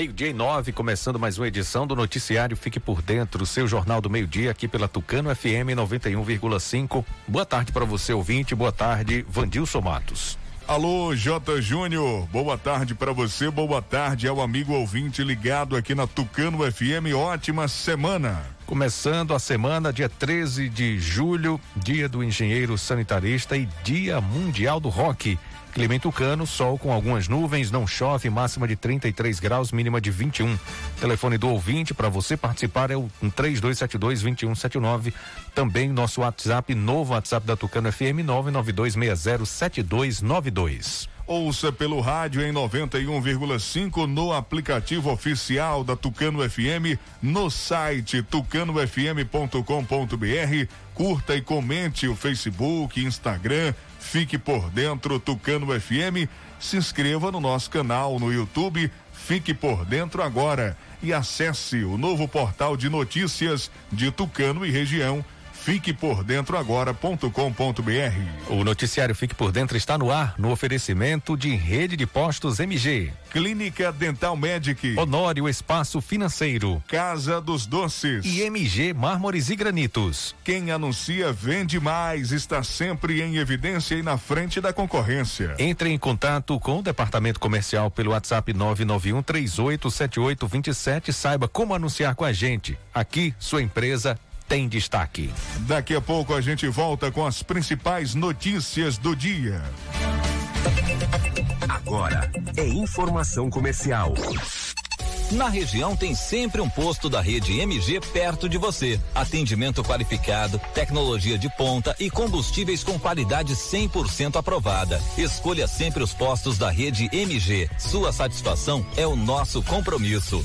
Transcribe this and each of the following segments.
Meio-dia e nove, começando mais uma edição do Noticiário Fique por Dentro, seu jornal do meio-dia aqui pela Tucano FM 91,5. Boa tarde para você, ouvinte. Boa tarde, Vandilson Matos. Alô, J. Júnior, boa tarde para você, boa tarde ao amigo ouvinte ligado aqui na Tucano FM, ótima semana. Começando a semana, dia 13 de julho, dia do engenheiro sanitarista e dia mundial do rock. Clima Tucano, sol com algumas nuvens, não chove, máxima de 33 graus, mínima de 21. Telefone do ouvinte para você participar é o 3272 2179. Também nosso WhatsApp, novo WhatsApp da Tucano FM 992607292. Ouça pelo rádio em 91,5 no aplicativo oficial da Tucano FM, no site tucanofm.com.br. Curta e comente o Facebook, Instagram, Fique por dentro Tucano FM. Se inscreva no nosso canal no YouTube. Fique por dentro agora e acesse o novo portal de notícias de Tucano e região Fique por dentro agora.com.br. O noticiário Fique por Dentro está no ar no oferecimento de Rede de Postos MG. Clínica Dental Medic. Honório Espaço Financeiro. Casa dos Doces. E MG Mármores e Granitos. Quem anuncia vende mais, está sempre em evidência e na frente da concorrência. Entre em contato com o departamento comercial pelo WhatsApp 991 387827. Saiba como anunciar com a gente. Aqui, sua empresa tem destaque. Daqui a pouco a gente volta com as principais notícias do dia. Agora é informação comercial. Na região tem sempre um posto da rede MG perto de você. Atendimento qualificado, tecnologia de ponta e combustíveis com qualidade 100% aprovada. Escolha sempre os postos da rede MG. Sua satisfação é o nosso compromisso.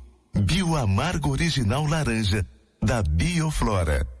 Bioamargo Original Laranja, da Bioflora.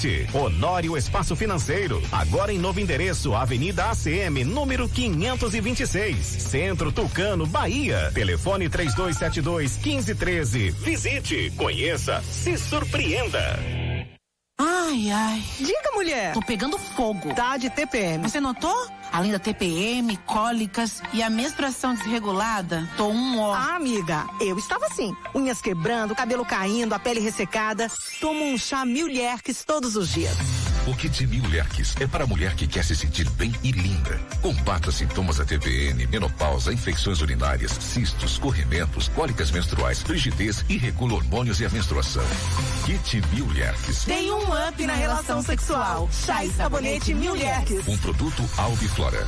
Honório Espaço Financeiro. Agora em novo endereço, Avenida ACM, número 526. Centro Tucano, Bahia. Telefone 3272 1513. Visite, conheça, se surpreenda. Ai, ai. Diga, mulher. Tô pegando fogo. Tá de TPM. Você notou? Além da TPM, cólicas e a menstruação desregulada, tô um ó. Ah, amiga, eu estava assim. Unhas quebrando, cabelo caindo, a pele ressecada. Tomo um chá Mil Lerques todos os dias. O Kit Mil Lerques é para a mulher que quer se sentir bem e linda. Combata sintomas da TPN, menopausa, infecções urinárias, cistos, corrimentos, cólicas menstruais, rigidez e regula hormônios e a menstruação. Kit Mil Lerques. Tem um up na relação sexual. Chá e sabonete Mil Lerques. Um produto Albiflora.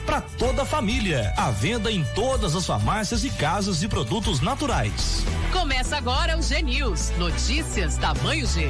para toda a família. À venda em todas as farmácias e casas de produtos naturais. Começa agora o G News. Notícias tamanho G.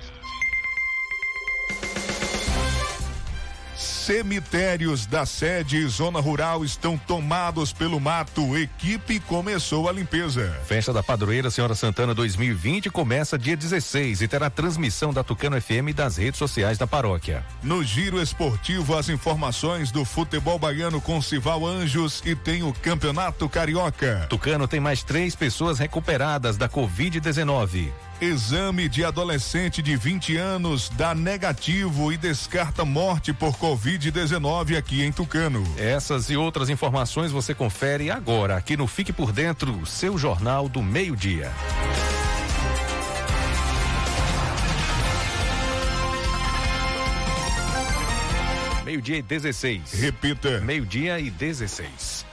Cemitérios da sede e zona rural estão tomados pelo mato. Equipe começou a limpeza. Festa da Padroeira Senhora Santana 2020 começa dia 16 e terá transmissão da Tucano FM e das redes sociais da paróquia. No giro esportivo, as informações do futebol baiano com Cival Anjos e tem o Campeonato Carioca. Tucano tem mais três pessoas recuperadas da Covid-19. Exame de adolescente de 20 anos dá negativo e descarta morte por Covid-19 aqui em Tucano. Essas e outras informações você confere agora aqui no Fique por Dentro, seu jornal do meio-dia. Meio-dia e 16. Repita. Meio-dia e 16.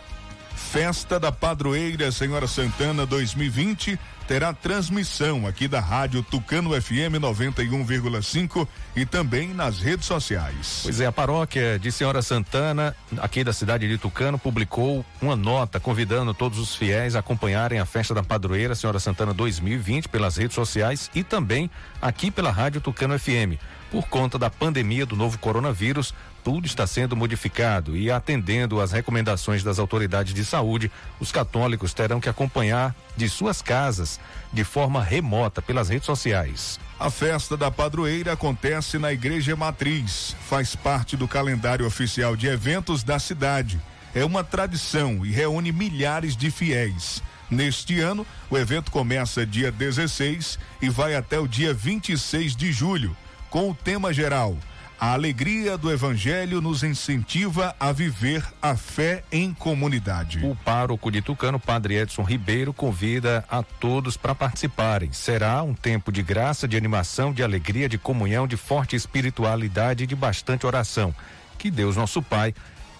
Festa da Padroeira Senhora Santana 2020 terá transmissão aqui da Rádio Tucano FM 91,5 e também nas redes sociais. Pois é, a paróquia de Senhora Santana, aqui da cidade de Tucano, publicou uma nota convidando todos os fiéis a acompanharem a festa da padroeira Senhora Santana 2020 pelas redes sociais e também aqui pela Rádio Tucano FM. Por conta da pandemia do novo coronavírus, tudo está sendo modificado e atendendo às recomendações das autoridades de saúde, os católicos terão que acompanhar de suas casas de forma remota pelas redes sociais. A festa da padroeira acontece na Igreja Matriz, faz parte do calendário oficial de eventos da cidade. É uma tradição e reúne milhares de fiéis. Neste ano, o evento começa dia 16 e vai até o dia 26 de julho, com o tema geral a alegria do Evangelho nos incentiva a viver a fé em comunidade. O pároco de Tucano, Padre Edson Ribeiro, convida a todos para participarem. Será um tempo de graça, de animação, de alegria, de comunhão, de forte espiritualidade e de bastante oração. Que Deus, nosso Pai,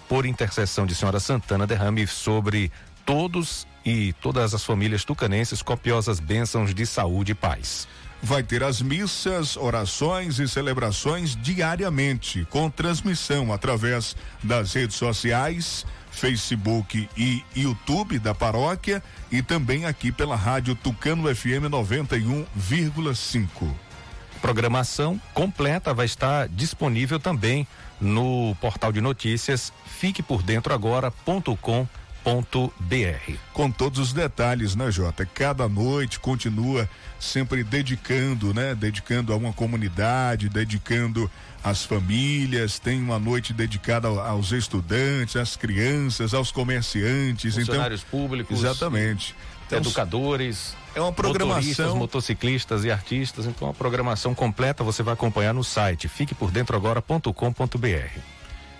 por intercessão de Senhora Santana, derrame sobre todos e todas as famílias tucanenses copiosas bênçãos de saúde e paz vai ter as missas, orações e celebrações diariamente, com transmissão através das redes sociais, Facebook e YouTube da paróquia e também aqui pela rádio Tucano FM 91,5. Programação completa vai estar disponível também no portal de notícias fiquepordentroagora.com.br Com todos os detalhes, né, Jota? Cada noite continua sempre dedicando, né? Dedicando a uma comunidade, dedicando às famílias, tem uma noite dedicada aos estudantes, às crianças, aos comerciantes, então funcionários então, públicos, exatamente, então, educadores, é uma programação motociclistas e artistas, então a programação completa você vai acompanhar no site fiquepordentroagora.com.br.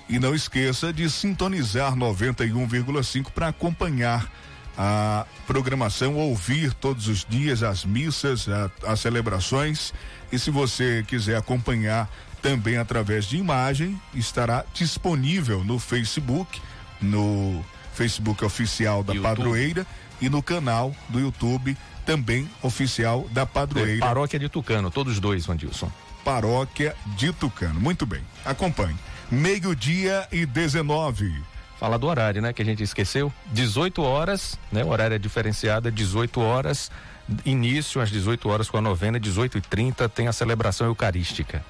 E não esqueça de sintonizar 91,5 para acompanhar a programação, ouvir todos os dias as missas, a, as celebrações. E se você quiser acompanhar também através de imagem, estará disponível no Facebook, no Facebook oficial da YouTube. Padroeira e no canal do YouTube também oficial da Padroeira. É, paróquia de Tucano, todos dois, Vandilson. Paróquia de Tucano. Muito bem, acompanhe. Meio-dia e 19. Falar do horário, né? Que a gente esqueceu. 18 horas, né? O horário é diferenciado, 18 horas. Início às 18 horas com a novena, 18 e 30 tem a celebração eucarística.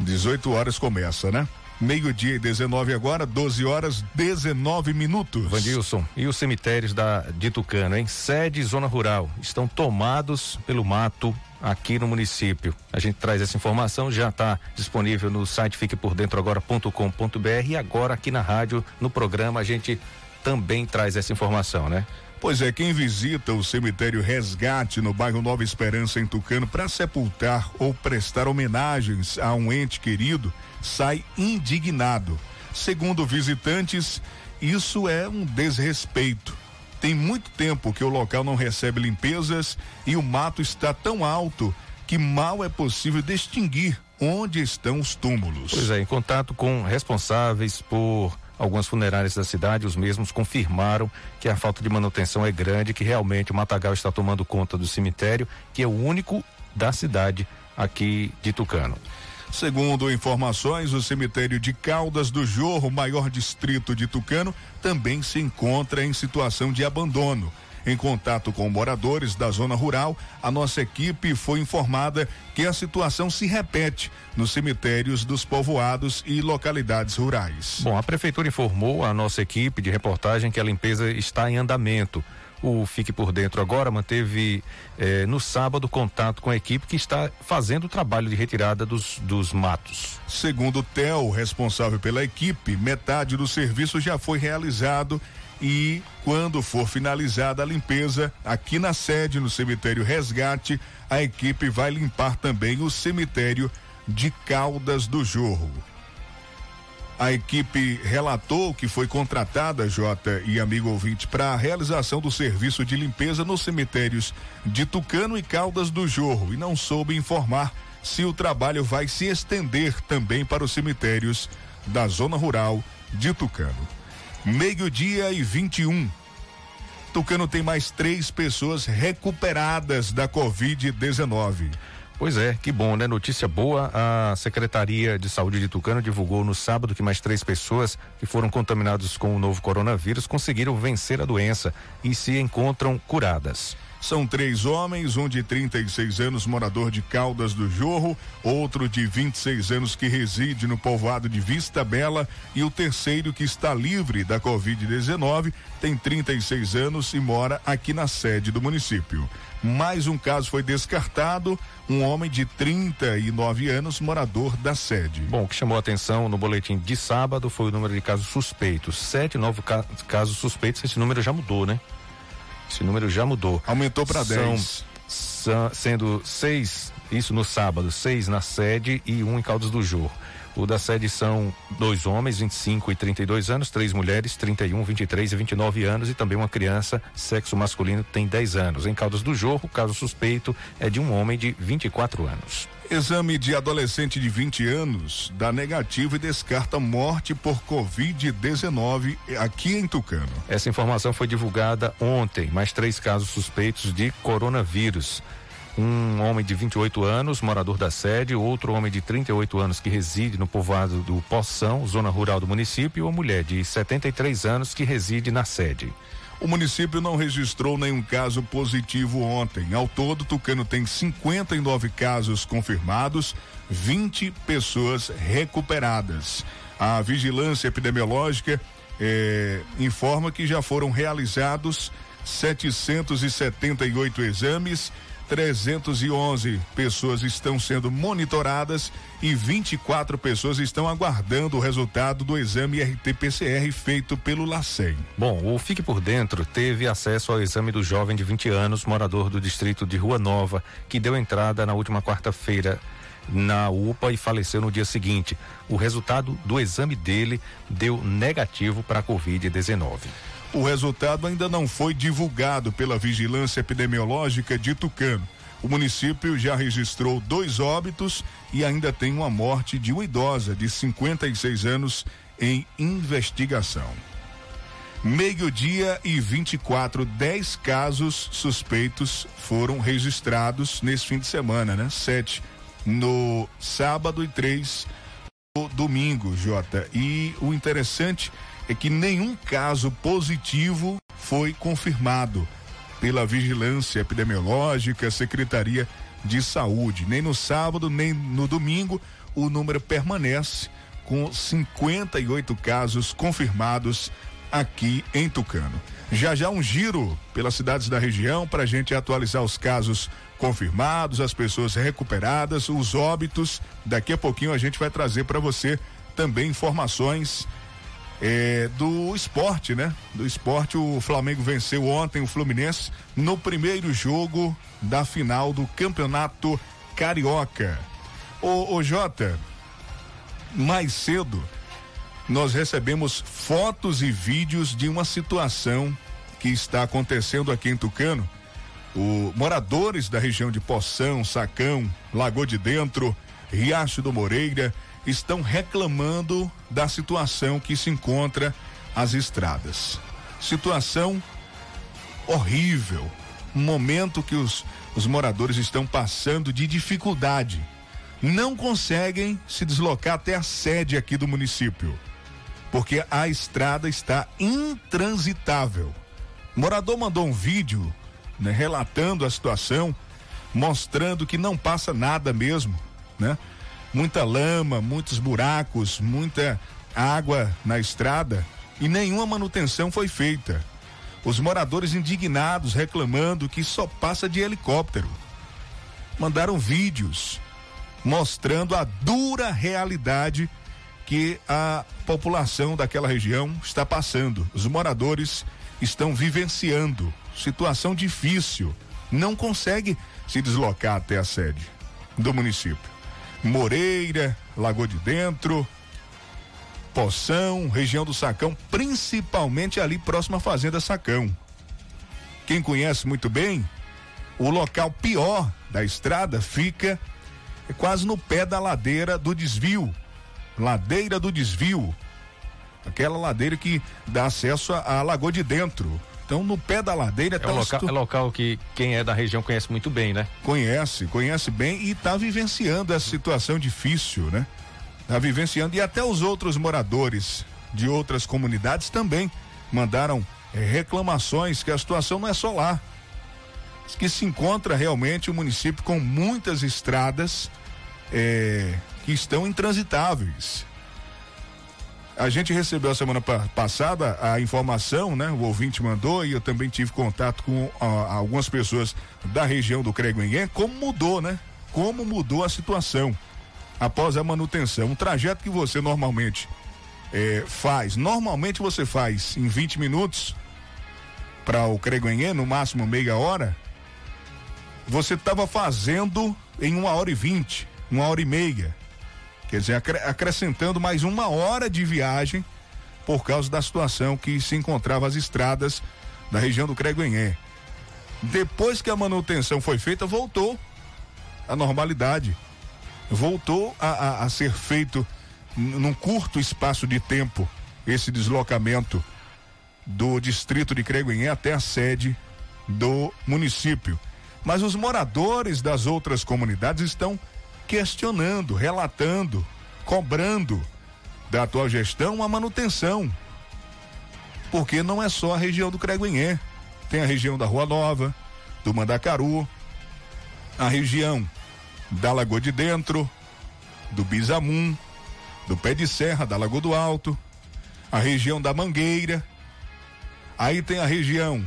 18 horas começa, né? Meio-dia e 19 agora, 12 horas 19 minutos. Vandilson, e os cemitérios da, de Tucano, hein? Sede e zona rural estão tomados pelo mato aqui no município. A gente traz essa informação, já está disponível no site fiquepordentroagora.com.br e agora aqui na rádio, no programa, a gente também traz essa informação, né? Pois é, quem visita o cemitério Resgate no bairro Nova Esperança em Tucano para sepultar ou prestar homenagens a um ente querido, sai indignado. Segundo visitantes, isso é um desrespeito. Tem muito tempo que o local não recebe limpezas e o mato está tão alto que mal é possível distinguir onde estão os túmulos. Pois é, em contato com responsáveis por algumas funerárias da cidade, os mesmos confirmaram que a falta de manutenção é grande, que realmente o matagal está tomando conta do cemitério, que é o único da cidade aqui de Tucano. Segundo informações, o cemitério de Caldas do Jorro, maior distrito de Tucano, também se encontra em situação de abandono. Em contato com moradores da zona rural, a nossa equipe foi informada que a situação se repete nos cemitérios dos povoados e localidades rurais. Bom, a prefeitura informou a nossa equipe de reportagem que a limpeza está em andamento. O Fique por Dentro agora manteve eh, no sábado contato com a equipe que está fazendo o trabalho de retirada dos, dos matos. Segundo o Theo, responsável pela equipe, metade do serviço já foi realizado e quando for finalizada a limpeza aqui na sede no cemitério Resgate, a equipe vai limpar também o cemitério de Caldas do Jorro. A equipe relatou que foi contratada, Jota e amigo ouvinte, para a realização do serviço de limpeza nos cemitérios de Tucano e Caldas do Jorro e não soube informar se o trabalho vai se estender também para os cemitérios da zona rural de Tucano. Meio-dia e 21. Tucano tem mais três pessoas recuperadas da Covid-19. Pois é, que bom, né? Notícia boa. A Secretaria de Saúde de Tucano divulgou no sábado que mais três pessoas que foram contaminadas com o novo coronavírus conseguiram vencer a doença e se encontram curadas. São três homens, um de 36 anos, morador de Caldas do Jorro, outro de 26 anos que reside no povoado de Vista Bela e o terceiro que está livre da Covid-19, tem 36 anos e mora aqui na sede do município. Mais um caso foi descartado, um homem de 39 anos, morador da sede. Bom, o que chamou a atenção no boletim de sábado foi o número de casos suspeitos. Sete novos ca casos suspeitos, esse número já mudou, né? Esse número já mudou. Aumentou para 10. São, sendo seis, isso no sábado, seis na sede e um em Caldas do Jorro. O da sede são dois homens, 25 e 32 anos, três mulheres, 31, 23 e 29 anos e também uma criança, sexo masculino, tem 10 anos. Em Caldas do Jorro, o caso suspeito é de um homem de 24 anos. Exame de adolescente de 20 anos dá negativo e descarta morte por Covid-19 aqui em Tucano. Essa informação foi divulgada ontem. Mais três casos suspeitos de coronavírus. Um homem de 28 anos, morador da sede, outro homem de 38 anos que reside no povoado do Poção, zona rural do município, e uma mulher de 73 anos que reside na sede. O município não registrou nenhum caso positivo ontem. Ao todo, Tucano tem 59 casos confirmados, 20 pessoas recuperadas. A vigilância epidemiológica eh, informa que já foram realizados 778 exames 311 pessoas estão sendo monitoradas e 24 pessoas estão aguardando o resultado do exame RT-PCR feito pelo LACEN. Bom, o Fique por Dentro teve acesso ao exame do jovem de 20 anos, morador do distrito de Rua Nova, que deu entrada na última quarta-feira na UPA e faleceu no dia seguinte. O resultado do exame dele deu negativo para a Covid-19. O resultado ainda não foi divulgado pela Vigilância Epidemiológica de Tucano. O município já registrou dois óbitos e ainda tem uma morte de uma idosa de 56 anos em investigação. Meio-dia e 24, 10 casos suspeitos foram registrados nesse fim de semana, né? Sete no sábado e três no domingo, Jota. E o interessante é que nenhum caso positivo foi confirmado pela Vigilância Epidemiológica, Secretaria de Saúde. Nem no sábado, nem no domingo, o número permanece com 58 casos confirmados aqui em Tucano. Já já um giro pelas cidades da região para a gente atualizar os casos confirmados, as pessoas recuperadas, os óbitos. Daqui a pouquinho a gente vai trazer para você também informações é, do esporte, né? Do esporte, o Flamengo venceu ontem o Fluminense no primeiro jogo da final do Campeonato Carioca. Ô, ô Jota, mais cedo nós recebemos fotos e vídeos de uma situação que está acontecendo aqui em Tucano. O moradores da região de Poção, Sacão, Lagoa de Dentro, Riacho do Moreira estão reclamando da situação que se encontra as estradas. Situação horrível. Um momento que os, os moradores estão passando de dificuldade. Não conseguem se deslocar até a sede aqui do município, porque a estrada está intransitável. O morador mandou um vídeo né, relatando a situação, mostrando que não passa nada mesmo, né? Muita lama, muitos buracos, muita água na estrada e nenhuma manutenção foi feita. Os moradores indignados reclamando que só passa de helicóptero. Mandaram vídeos mostrando a dura realidade que a população daquela região está passando. Os moradores estão vivenciando situação difícil, não consegue se deslocar até a sede do município. Moreira, Lagoa de Dentro, Poção, região do Sacão, principalmente ali próximo à Fazenda Sacão. Quem conhece muito bem, o local pior da estrada fica quase no pé da ladeira do desvio. Ladeira do desvio. Aquela ladeira que dá acesso à Lagoa de Dentro. Então, no pé da ladeira é tá um local, é local que quem é da região conhece muito bem, né? Conhece, conhece bem e está vivenciando essa situação difícil, né? Está vivenciando e até os outros moradores de outras comunidades também mandaram eh, reclamações que a situação não é só lá. Que se encontra realmente o município com muitas estradas eh, que estão intransitáveis. A gente recebeu a semana passada a informação, né? O ouvinte mandou e eu também tive contato com algumas pessoas da região do Creguenhé, como mudou, né? Como mudou a situação após a manutenção. Um trajeto que você normalmente eh, faz, normalmente você faz em 20 minutos para o Creguenhé, no máximo meia hora, você estava fazendo em uma hora e vinte, uma hora e meia. Quer dizer, acrescentando mais uma hora de viagem por causa da situação que se encontrava as estradas da região do Creguenhé. Depois que a manutenção foi feita, voltou à normalidade. Voltou a, a, a ser feito num curto espaço de tempo esse deslocamento do distrito de Creguenhé até a sede do município. Mas os moradores das outras comunidades estão questionando, relatando, cobrando da atual gestão a manutenção. Porque não é só a região do Creguinhé, tem a região da Rua Nova, do Mandacaru, a região da Lagoa de Dentro, do Bizamum, do Pé de Serra, da Lagoa do Alto, a região da Mangueira, aí tem a região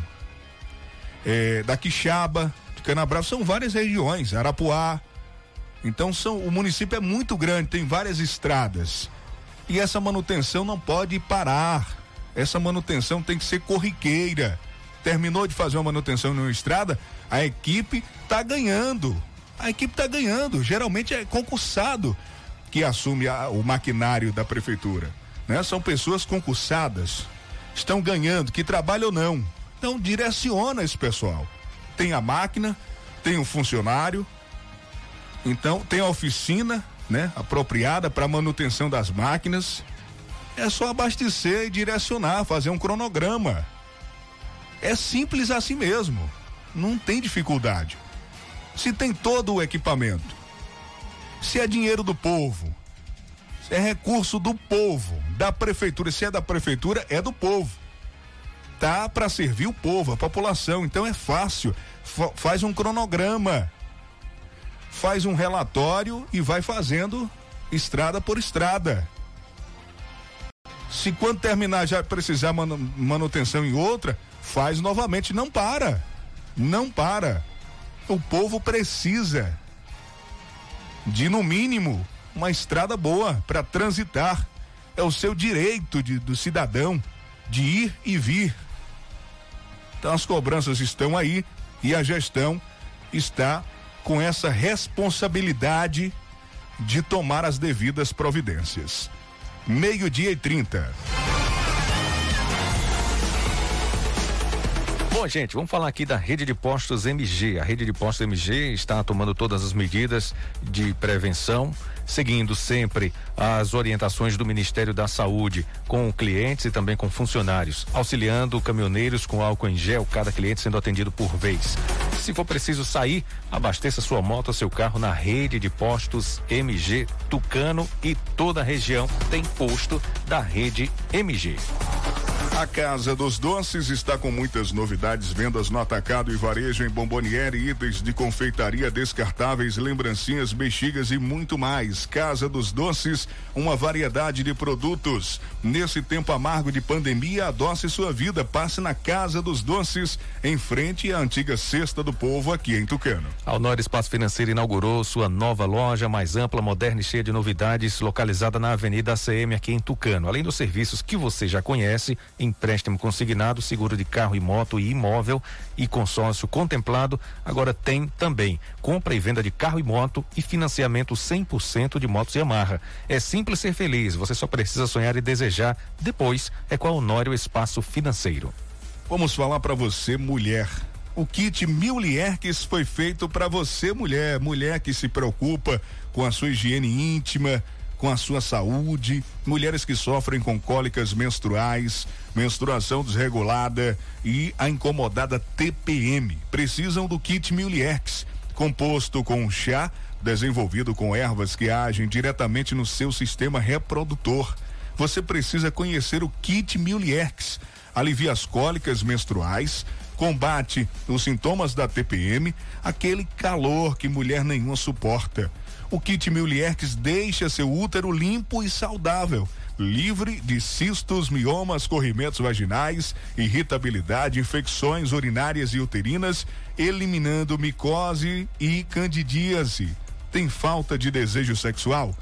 é, da Quixaba, de Canabrava, são várias regiões, Arapuá, então são, o município é muito grande, tem várias estradas. E essa manutenção não pode parar. Essa manutenção tem que ser corriqueira. Terminou de fazer uma manutenção numa estrada, a equipe está ganhando. A equipe está ganhando. Geralmente é concursado que assume a, o maquinário da prefeitura. Né? São pessoas concursadas, estão ganhando, que trabalham ou não. Então direciona esse pessoal. Tem a máquina, tem um funcionário, então tem a oficina, né, apropriada para manutenção das máquinas. É só abastecer e direcionar, fazer um cronograma. É simples assim mesmo. Não tem dificuldade. Se tem todo o equipamento, se é dinheiro do povo, se é recurso do povo, da prefeitura. Se é da prefeitura, é do povo. Tá para servir o povo, a população. Então é fácil. Fa faz um cronograma. Faz um relatório e vai fazendo estrada por estrada. Se quando terminar já precisar manutenção em outra, faz novamente. Não para. Não para. O povo precisa de, no mínimo, uma estrada boa para transitar. É o seu direito de, do cidadão de ir e vir. Então as cobranças estão aí e a gestão está com essa responsabilidade de tomar as devidas providências. Meio-dia e trinta. Bom, gente, vamos falar aqui da rede de postos MG. A rede de postos MG está tomando todas as medidas de prevenção, seguindo sempre as orientações do Ministério da Saúde com clientes e também com funcionários, auxiliando caminhoneiros com álcool em gel, cada cliente sendo atendido por vez. Se for preciso sair, abasteça sua moto ou seu carro na rede de postos MG Tucano e toda a região tem posto da rede MG. A Casa dos Doces está com muitas novidades, vendas no atacado e varejo em bomboniere, itens de confeitaria descartáveis, lembrancinhas, bexigas e muito mais. Casa dos Doces, uma variedade de produtos. Nesse tempo amargo de pandemia, adoce sua vida. Passe na Casa dos Doces, em frente à antiga Cesta do Povo, aqui em Tucano. A Honor Espaço Financeiro inaugurou sua nova loja, mais ampla, moderna e cheia de novidades, localizada na Avenida ACM, aqui em Tucano. Além dos serviços que você já conhece, empréstimo consignado, seguro de carro e moto e imóvel e consórcio contemplado, agora tem também compra e venda de carro e moto e financiamento 100% de motos Yamaha. É simples ser feliz, você só precisa sonhar e desejar. Depois é com a Honório Espaço Financeiro. Vamos falar para você, mulher. O kit Mil foi feito para você, mulher, mulher que se preocupa com a sua higiene íntima, com a sua saúde, mulheres que sofrem com cólicas menstruais, menstruação desregulada e a incomodada TPM. Precisam do kit Miliex, composto com chá desenvolvido com ervas que agem diretamente no seu sistema reprodutor. Você precisa conhecer o kit Miliex. Alivia as cólicas menstruais, combate os sintomas da TPM, aquele calor que mulher nenhuma suporta o kit Milierx deixa seu útero limpo e saudável, livre de cistos, miomas, corrimentos vaginais, irritabilidade, infecções urinárias e uterinas, eliminando micose e candidíase. Tem falta de desejo sexual?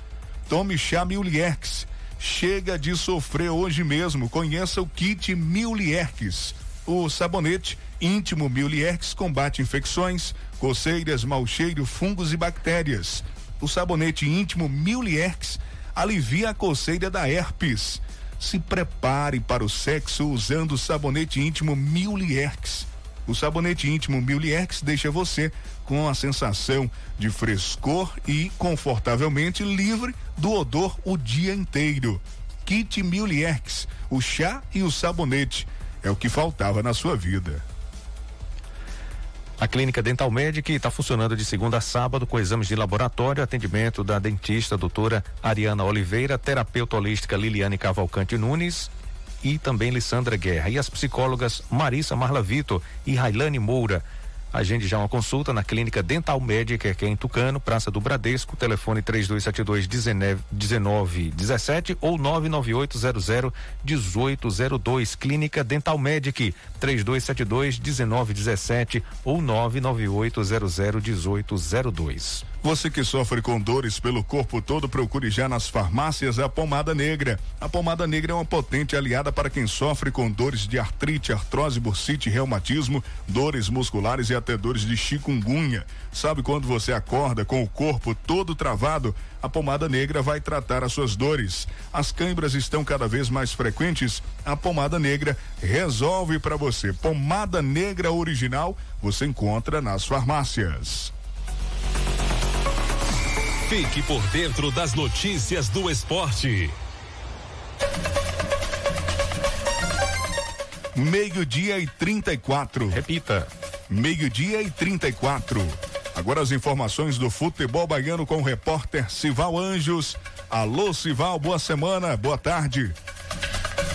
Tome chá Milierx. Chega de sofrer hoje mesmo. Conheça o kit Milierx. O sabonete íntimo Milierx combate infecções, coceiras, mau cheiro, fungos e bactérias o sabonete íntimo Milierx alivia a coceira da herpes. Se prepare para o sexo usando o sabonete íntimo Milierx. O sabonete íntimo Milierx deixa você com a sensação de frescor e confortavelmente livre do odor o dia inteiro. Kit Milierx, o chá e o sabonete é o que faltava na sua vida. A clínica Dental Medic está funcionando de segunda a sábado com exames de laboratório, atendimento da dentista doutora Ariana Oliveira, terapeuta holística Liliane Cavalcante Nunes e também Lissandra Guerra. E as psicólogas Marissa Marla Vitor e Railane Moura. Agende já uma consulta na Clínica Dental Médica, que é em Tucano, Praça do Bradesco, telefone 3272 1917 ou 99800 1802. Clínica Dental Medic, 3272 1917 ou 99800 1802. Você que sofre com dores pelo corpo todo, procure já nas farmácias a pomada negra. A pomada negra é uma potente aliada para quem sofre com dores de artrite, artrose, bursite, reumatismo, dores musculares e até dores de chikungunya. Sabe quando você acorda com o corpo todo travado? A pomada negra vai tratar as suas dores. As câimbras estão cada vez mais frequentes. A pomada negra resolve para você. Pomada negra original você encontra nas farmácias. Fique por dentro das notícias do esporte. Meio-dia e 34. Repita. Meio-dia e 34. Agora as informações do futebol baiano com o repórter Sival Anjos. Alô, Sival, boa semana, boa tarde.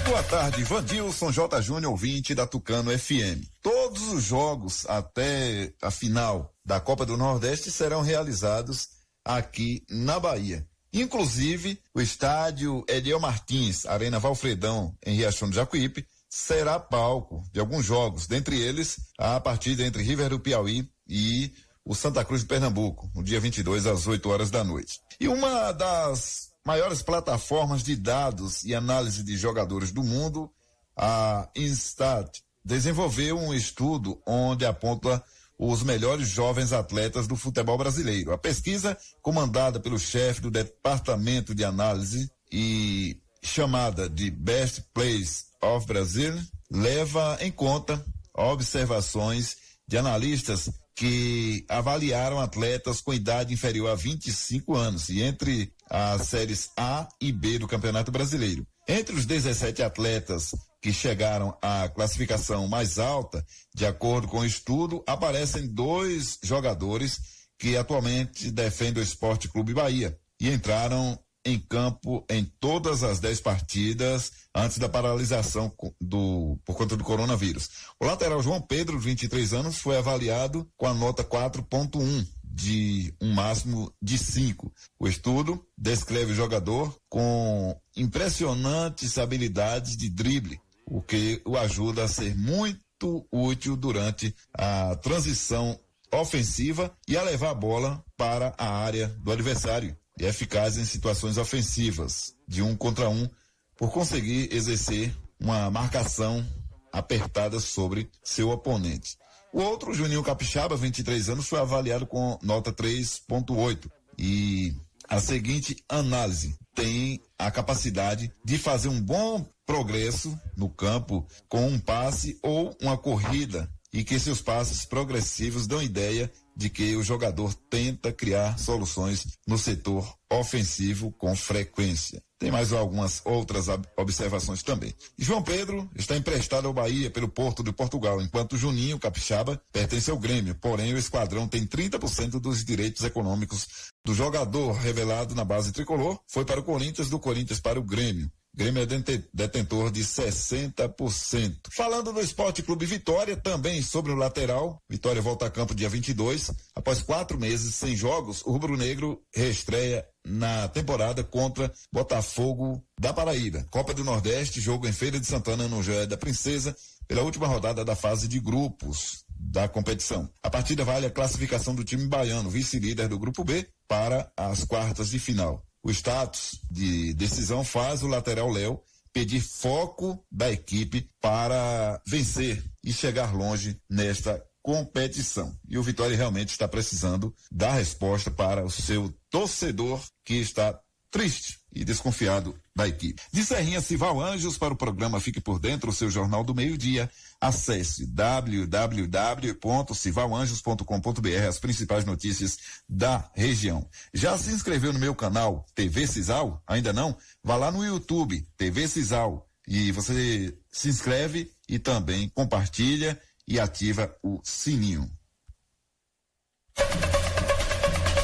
Boa tarde, Vandilson J. Júnior, ouvinte da Tucano FM. Todos os jogos até a final da Copa do Nordeste serão realizados aqui na Bahia. Inclusive, o estádio Ediel Martins, Arena Valfredão, em Riachão do Jacuípe, será palco de alguns jogos, dentre eles a partida entre River do Piauí e o Santa Cruz de Pernambuco, no dia 22 às 8 horas da noite. E uma das maiores plataformas de dados e análise de jogadores do mundo, a Instat, desenvolveu um estudo onde aponta os melhores jovens atletas do futebol brasileiro. A pesquisa, comandada pelo chefe do Departamento de Análise e chamada de Best Place of Brazil, leva em conta observações de analistas que avaliaram atletas com idade inferior a 25 anos e entre as séries A e B do Campeonato Brasileiro. Entre os 17 atletas que chegaram à classificação mais alta, de acordo com o estudo, aparecem dois jogadores que atualmente defendem o Esporte Clube Bahia e entraram em campo em todas as dez partidas antes da paralisação do, por conta do coronavírus. O lateral João Pedro, de 23 anos, foi avaliado com a nota 4.1 de um máximo de 5. O estudo descreve o jogador com impressionantes habilidades de drible, o que o ajuda a ser muito útil durante a transição ofensiva e a levar a bola para a área do adversário e eficaz em situações ofensivas, de um contra um, por conseguir exercer uma marcação apertada sobre seu oponente. O outro, Juninho Capixaba, 23 anos, foi avaliado com nota 3.8 e a seguinte análise tem a capacidade de fazer um bom progresso no campo com um passe ou uma corrida e que seus passes progressivos dão ideia de que o jogador tenta criar soluções no setor ofensivo com frequência. Tem mais algumas outras observações também. João Pedro está emprestado ao Bahia pelo Porto de Portugal, enquanto Juninho Capixaba pertence ao Grêmio. Porém, o esquadrão tem 30% dos direitos econômicos do jogador revelado na base tricolor. Foi para o Corinthians, do Corinthians para o Grêmio. Grêmio é detentor de 60%. Falando do Esporte Clube Vitória, também sobre o lateral, Vitória volta a campo dia 22. Após quatro meses sem jogos, o Rubro Negro reestreia na temporada contra Botafogo da Paraíba. Copa do Nordeste, jogo em Feira de Santana, no Joé da Princesa, pela última rodada da fase de grupos da competição. A partida vale a classificação do time baiano, vice-líder do grupo B, para as quartas de final. O status de decisão faz o lateral Léo pedir foco da equipe para vencer e chegar longe nesta competição. E o Vitória realmente está precisando dar resposta para o seu torcedor que está triste e desconfiado da equipe. De Serrinha Cival Anjos para o programa Fique por Dentro, o seu jornal do meio-dia. Acesse www.civalanjos.com.br as principais notícias da região. Já se inscreveu no meu canal TV Cisal? Ainda não? Vá lá no YouTube TV Cisal e você se inscreve e também compartilha e ativa o sininho.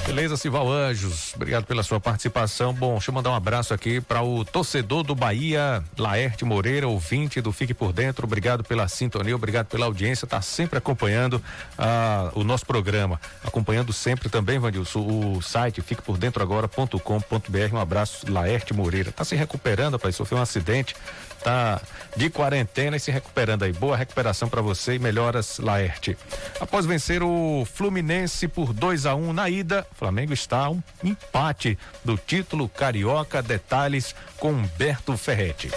Beleza, Sival Anjos, obrigado pela sua participação. Bom, deixa eu mandar um abraço aqui para o torcedor do Bahia, Laerte Moreira, ouvinte do Fique por Dentro. Obrigado pela sintonia, obrigado pela audiência, tá sempre acompanhando ah, o nosso programa. Acompanhando sempre também, Vandilson, o site fiquepordentroagora.com.br. Um abraço, Laerte Moreira. Tá se recuperando, rapaz, sofreu um acidente tá de quarentena e se recuperando aí. Boa recuperação para você e melhoras, Laerte. Após vencer o Fluminense por 2 a 1 um na ida, Flamengo está a um empate do título carioca. Detalhes com Humberto Ferretti.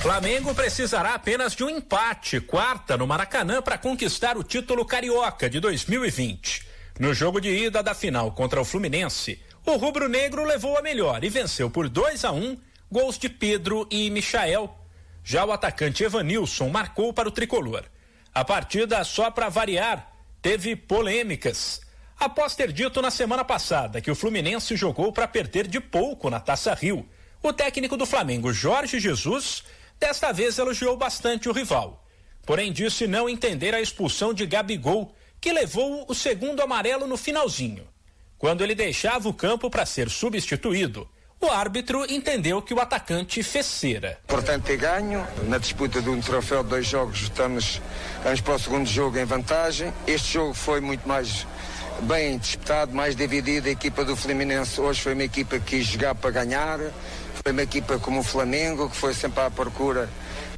Flamengo precisará apenas de um empate, quarta no Maracanã, para conquistar o título carioca de 2020. No jogo de ida da final contra o Fluminense, o rubro-negro levou a melhor e venceu por 2 a 1 um gols de Pedro e Michael. Já o atacante Evanilson marcou para o tricolor. A partida, só para variar, teve polêmicas. Após ter dito na semana passada que o Fluminense jogou para perder de pouco na Taça Rio, o técnico do Flamengo, Jorge Jesus, desta vez elogiou bastante o rival. Porém, disse não entender a expulsão de Gabigol, que levou o segundo amarelo no finalzinho. Quando ele deixava o campo para ser substituído, o árbitro entendeu que o atacante fez cera. Ter ganho. Na disputa de um troféu de dois jogos, estamos, para o segundo jogo em vantagem. Este jogo foi muito mais bem disputado, mais dividido. A equipa do Fluminense hoje foi uma equipa que quis jogar para ganhar. Foi uma equipa como o Flamengo, que foi sempre à procura.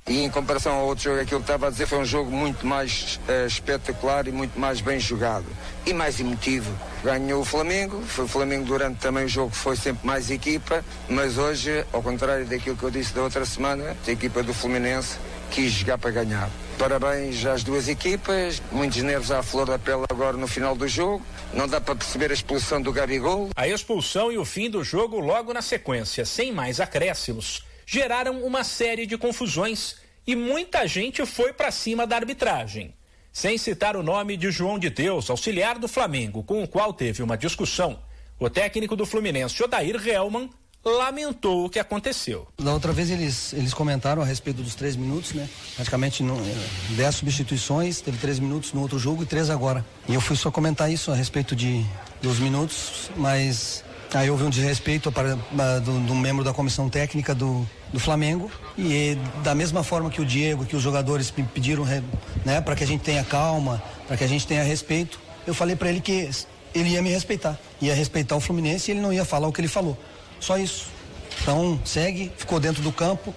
E em comparação ao outro jogo, aquilo que estava a dizer, foi um jogo muito mais uh, espetacular e muito mais bem jogado. E mais emotivo. Ganhou o Flamengo, foi o Flamengo durante também o jogo, foi sempre mais equipa, mas hoje, ao contrário daquilo que eu disse da outra semana, a equipa do Fluminense quis jogar para ganhar. Parabéns às duas equipas, muitos nervos à flor da pele agora no final do jogo. Não dá para perceber a expulsão do Gabigol. A expulsão e o fim do jogo logo na sequência, sem mais acréscimos, geraram uma série de confusões e muita gente foi para cima da arbitragem. Sem citar o nome de João de Deus, auxiliar do Flamengo, com o qual teve uma discussão, o técnico do Fluminense, Odair Helman, lamentou o que aconteceu. Da outra vez eles, eles comentaram a respeito dos três minutos, né? Praticamente não, dez substituições, teve três minutos no outro jogo e três agora. E eu fui só comentar isso a respeito de, dos minutos, mas aí houve um desrespeito para, do, do membro da comissão técnica do, do Flamengo e da mesma forma que o Diego, que os jogadores pediram, né, para que a gente tenha calma, para que a gente tenha respeito, eu falei para ele que ele ia me respeitar, ia respeitar o Fluminense e ele não ia falar o que ele falou. Só isso. Então, segue, ficou dentro do campo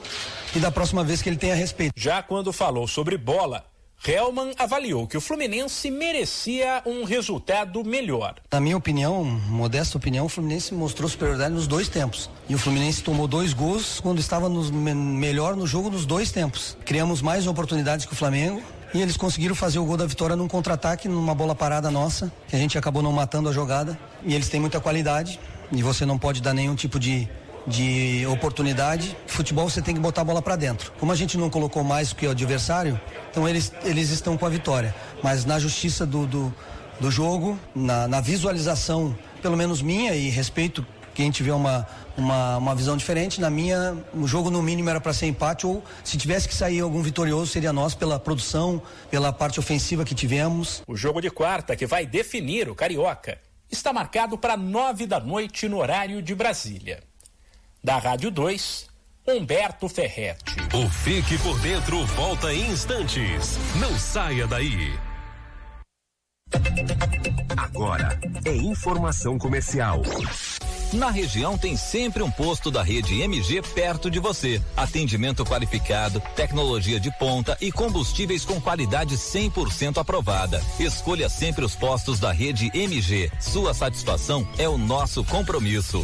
e da próxima vez que ele tenha respeito. Já quando falou sobre bola, Helman avaliou que o Fluminense merecia um resultado melhor. Na minha opinião, modesta opinião, o Fluminense mostrou superioridade nos dois tempos. E o Fluminense tomou dois gols quando estava nos, melhor no jogo nos dois tempos. Criamos mais oportunidades que o Flamengo. E eles conseguiram fazer o gol da vitória num contra-ataque, numa bola parada nossa, que a gente acabou não matando a jogada. E eles têm muita qualidade e você não pode dar nenhum tipo de, de oportunidade. Futebol você tem que botar a bola para dentro. Como a gente não colocou mais que o adversário, então eles, eles estão com a vitória. Mas na justiça do, do, do jogo, na, na visualização, pelo menos minha, e respeito quem tiver uma, uma, uma visão diferente. Na minha, o jogo no mínimo era para ser empate, ou se tivesse que sair algum vitorioso, seria nós pela produção, pela parte ofensiva que tivemos. O jogo de quarta que vai definir o Carioca está marcado para nove da noite no horário de Brasília. Da Rádio 2, Humberto Ferretti. O Fique por Dentro volta em instantes. Não saia daí. Agora é informação comercial. Na região tem sempre um posto da rede MG perto de você. Atendimento qualificado, tecnologia de ponta e combustíveis com qualidade 100% aprovada. Escolha sempre os postos da rede MG. Sua satisfação é o nosso compromisso.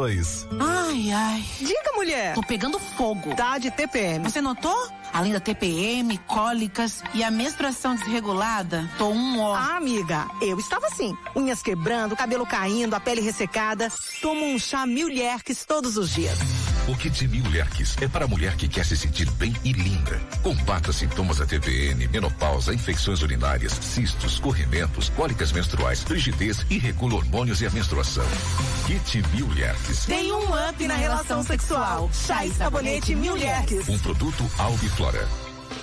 Ai, ai. Diga, mulher. Tô pegando fogo. Tá de TPM. Você notou? Além da TPM, cólicas e a menstruação desregulada, tô um ó. Ah, amiga, eu estava assim. Unhas quebrando, cabelo caindo, a pele ressecada. Tomo um chá Mil todos os dias. O Kit Mil é para a mulher que quer se sentir bem e linda. Combata sintomas da TPN, menopausa, infecções urinárias, cistos, corrimentos, cólicas menstruais, rigidez e regula hormônios e a menstruação. Kit Mil Tem um up na relação sexual. Chá e sabonete Mil Um produto Albiflora.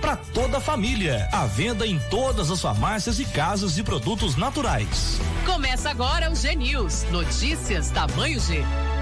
para toda a família. À venda em todas as farmácias e casas de produtos naturais. Começa agora o G News. Notícias tamanho G.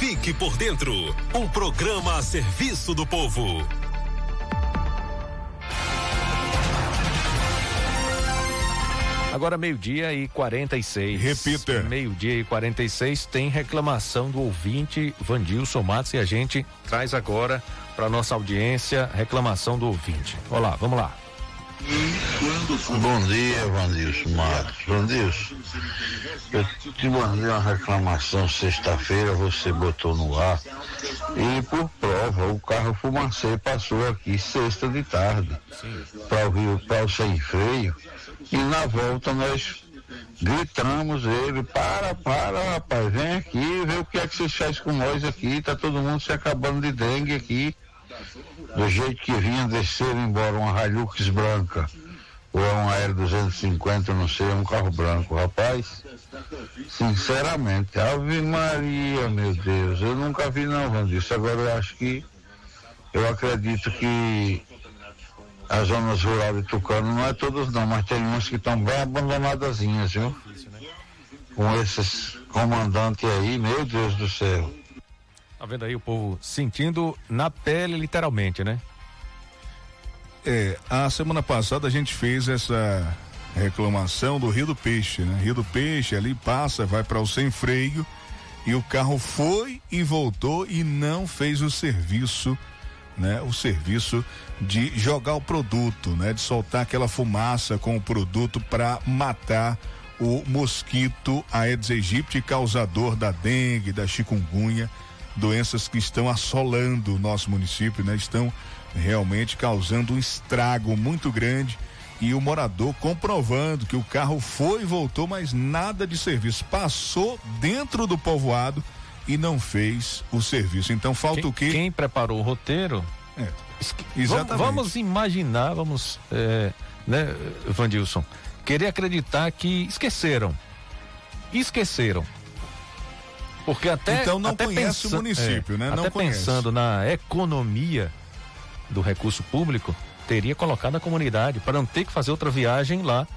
Fique por Dentro um programa a serviço do povo. Agora meio-dia e 46. Repita. Meio-dia e 46 tem reclamação do ouvinte Vandilson Matos e a gente traz agora para nossa audiência reclamação do ouvinte. Olá, vamos lá. Bom dia, Vandilson Matos. Vandilson, eu te mandei uma reclamação sexta-feira, você botou no ar. E por prova, o carro fumacê passou aqui sexta de tarde para o Rio, o Sem Freio. E na volta nós gritamos ele, para, para, rapaz, vem aqui, vê o que é que vocês fazem com nós aqui, tá todo mundo se acabando de dengue aqui do jeito que vinha descer embora uma Hilux branca ou é um Aero 250, não sei, é um carro branco, rapaz. Sinceramente, Ave Maria, meu Deus, eu nunca vi não, Vandilson. Agora eu acho que eu acredito que as zonas rurais de Tucano não é todas não, mas tem umas que estão bem abandonadazinhas, viu? Com esses comandantes aí, meu Deus do céu. Tá vendo aí o povo sentindo na pele, literalmente, né? É, a semana passada a gente fez essa reclamação do Rio do Peixe, né? Rio do Peixe ali passa, vai para o sem freio e o carro foi e voltou e não fez o serviço, né? O serviço de jogar o produto, né? De soltar aquela fumaça com o produto para matar o mosquito Aedes aegypti, causador da dengue, da chikungunya doenças que estão assolando o nosso município, né? Estão realmente causando um estrago muito grande e o morador comprovando que o carro foi e voltou, mas nada de serviço. Passou dentro do povoado e não fez o serviço. Então falta quem, o quê? Quem preparou o roteiro. É, exatamente. Vamos, vamos imaginar, vamos, é, né, Vandilson, querer acreditar que esqueceram. Esqueceram. Porque até. Então não até conhece o município, é, né? Não até conhece. pensando na economia do recurso público, teria colocado a comunidade para não ter que fazer outra viagem lá,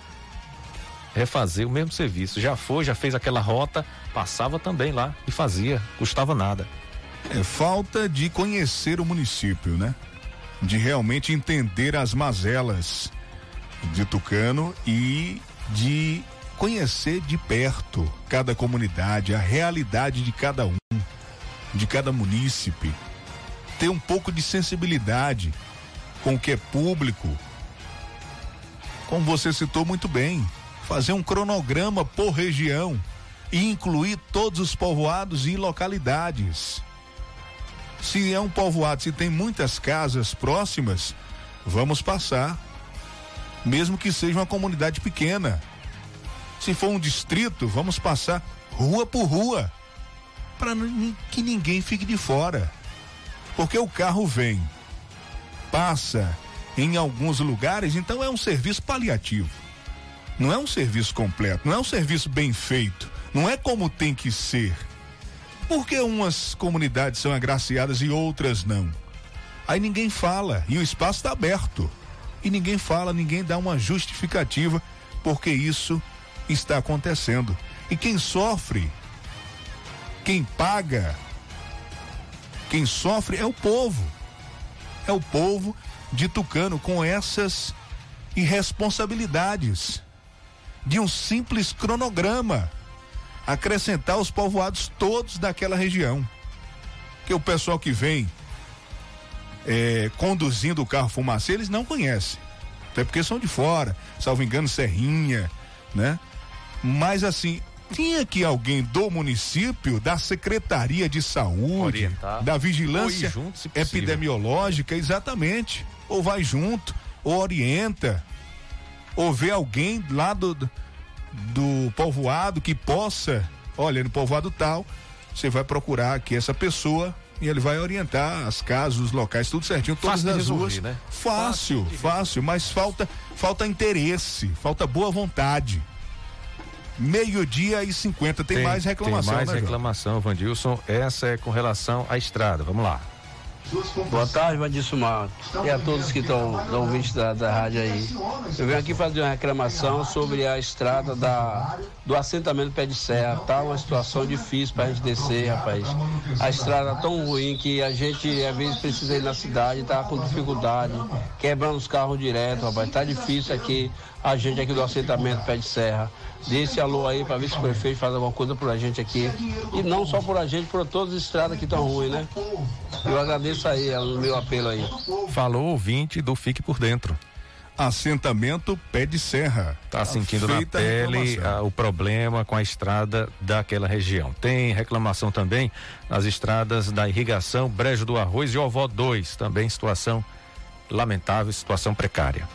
refazer o mesmo serviço. Já foi, já fez aquela rota, passava também lá e fazia, custava nada. É falta de conhecer o município, né? De realmente entender as mazelas de Tucano e de conhecer de perto cada comunidade, a realidade de cada um, de cada munícipe. Ter um pouco de sensibilidade com o que é público. Como você citou muito bem, fazer um cronograma por região e incluir todos os povoados e localidades. Se é um povoado, se tem muitas casas próximas, vamos passar. Mesmo que seja uma comunidade pequena. Se for um distrito, vamos passar rua por rua para que ninguém fique de fora. Porque o carro vem, passa em alguns lugares, então é um serviço paliativo. Não é um serviço completo, não é um serviço bem feito, não é como tem que ser. Porque umas comunidades são agraciadas e outras não? Aí ninguém fala e o espaço está aberto. E ninguém fala, ninguém dá uma justificativa porque isso está acontecendo. E quem sofre, quem paga, quem sofre é o povo. É o povo de Tucano com essas irresponsabilidades de um simples cronograma acrescentar os povoados todos daquela região. Que o pessoal que vem é, conduzindo o carro fumacê, eles não conhecem. Até porque são de fora, salvo engano, Serrinha, né? Mas assim, tinha que alguém do município, da Secretaria de Saúde, Orientar. da Vigilância junto, Epidemiológica, exatamente. Ou vai junto, ou orienta, ou vê alguém lá do, do povoado que possa, olha, no povoado tal, você vai procurar aqui essa pessoa e ele vai orientar as casas, os locais, tudo certinho, todas fácil as resolver, ruas. Né? Fácil, fácil, fácil, mas falta falta interesse, falta boa vontade. Meio-dia e 50, tem, tem, mais reclamação. Tem mais né, reclamação, Vandilson. Essa é com relação à estrada. Vamos lá. Boa tarde, Vandilson Mato. E a todos que estão ouvintes da, da rádio aí. Eu venho aqui fazer uma reclamação sobre a estrada da, do assentamento Pé de Serra. Tá uma situação difícil pra gente descer, rapaz. A estrada tão ruim que a gente às vezes precisa ir na cidade, tá com dificuldade, quebrando os carros direto, rapaz. Tá difícil aqui, a gente aqui do assentamento Pé de Serra. Dê esse alô aí para ver se o prefeito faz alguma coisa por a gente aqui. E não só por a gente, por todas as estradas que estão ruins, né? Eu agradeço aí é o meu apelo aí. Falou ouvinte do Fique por Dentro. Assentamento Pé de Serra. Tá sentindo na pele ah, o problema com a estrada daquela região. Tem reclamação também nas estradas da irrigação Brejo do Arroz e Ovó 2. Também situação lamentável, situação precária.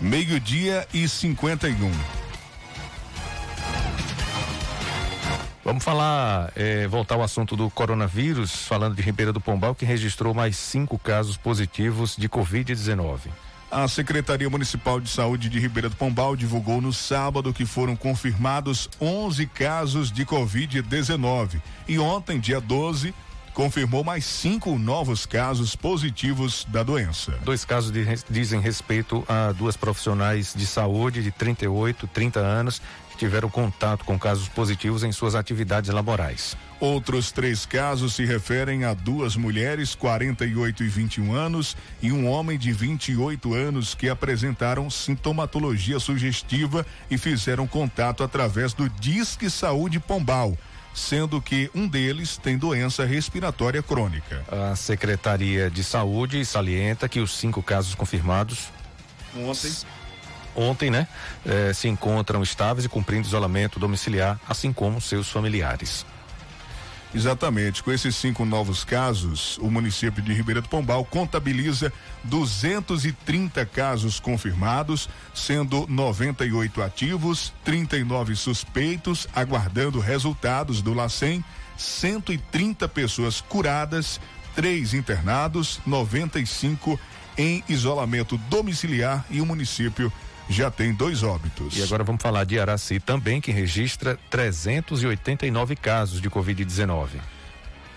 Meio-dia e 51. Vamos falar, eh, voltar ao assunto do coronavírus, falando de Ribeira do Pombal, que registrou mais cinco casos positivos de Covid-19. A Secretaria Municipal de Saúde de Ribeira do Pombal divulgou no sábado que foram confirmados 11 casos de Covid-19. E ontem, dia 12, confirmou mais cinco novos casos positivos da doença. Dois casos de, dizem respeito a duas profissionais de saúde de 38, 30 anos que tiveram contato com casos positivos em suas atividades laborais. Outros três casos se referem a duas mulheres, 48 e 21 anos, e um homem de 28 anos que apresentaram sintomatologia sugestiva e fizeram contato através do Disque Saúde Pombal sendo que um deles tem doença respiratória crônica. A Secretaria de Saúde salienta que os cinco casos confirmados ontem ontem, né, eh, se encontram estáveis e cumprindo isolamento domiciliar, assim como seus familiares. Exatamente. Com esses cinco novos casos, o município de Ribeira do Pombal contabiliza 230 casos confirmados, sendo 98 ativos, 39 suspeitos, aguardando resultados do LACEN, 130 pessoas curadas, três internados, 95 em isolamento domiciliar e o município já tem dois óbitos. E agora vamos falar de Araci também, que registra 389 casos de Covid-19.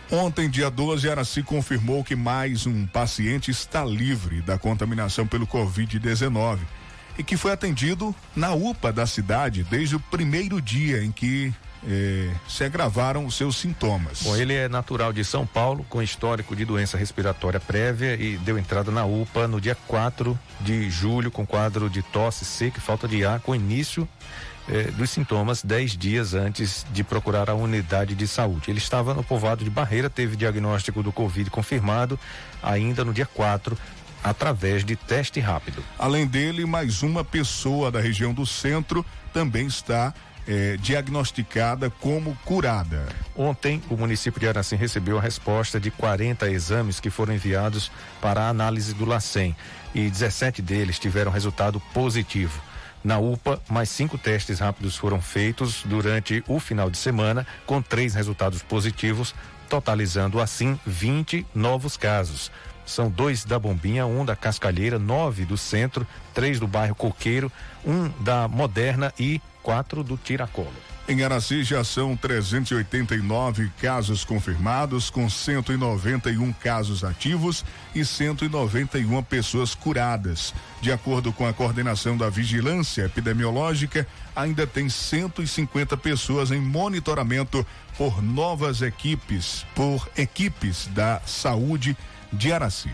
Ontem, dia 12, Araci confirmou que mais um paciente está livre da contaminação pelo Covid-19 e que foi atendido na UPA da cidade desde o primeiro dia em que eh, se agravaram os seus sintomas. Bom, ele é natural de São Paulo, com histórico de doença respiratória prévia e deu entrada na UPA no dia 4 de julho com quadro de tosse seca e falta de ar, com início eh, dos sintomas dez dias antes de procurar a unidade de saúde. Ele estava no povoado de Barreira, teve diagnóstico do Covid confirmado ainda no dia 4 através de teste rápido. Além dele, mais uma pessoa da região do centro também está eh, diagnosticada como curada. Ontem, o município de Aracim recebeu a resposta de 40 exames que foram enviados para a análise do LACEN e 17 deles tiveram resultado positivo. Na UPA, mais cinco testes rápidos foram feitos durante o final de semana, com três resultados positivos, totalizando assim 20 novos casos. São dois da Bombinha, um da Cascalheira, nove do centro, três do bairro Coqueiro, um da Moderna e quatro do Tiracolo. Em Araci já são 389 casos confirmados, com 191 casos ativos e 191 pessoas curadas. De acordo com a coordenação da vigilância epidemiológica, ainda tem 150 pessoas em monitoramento por novas equipes, por equipes da saúde de Araci.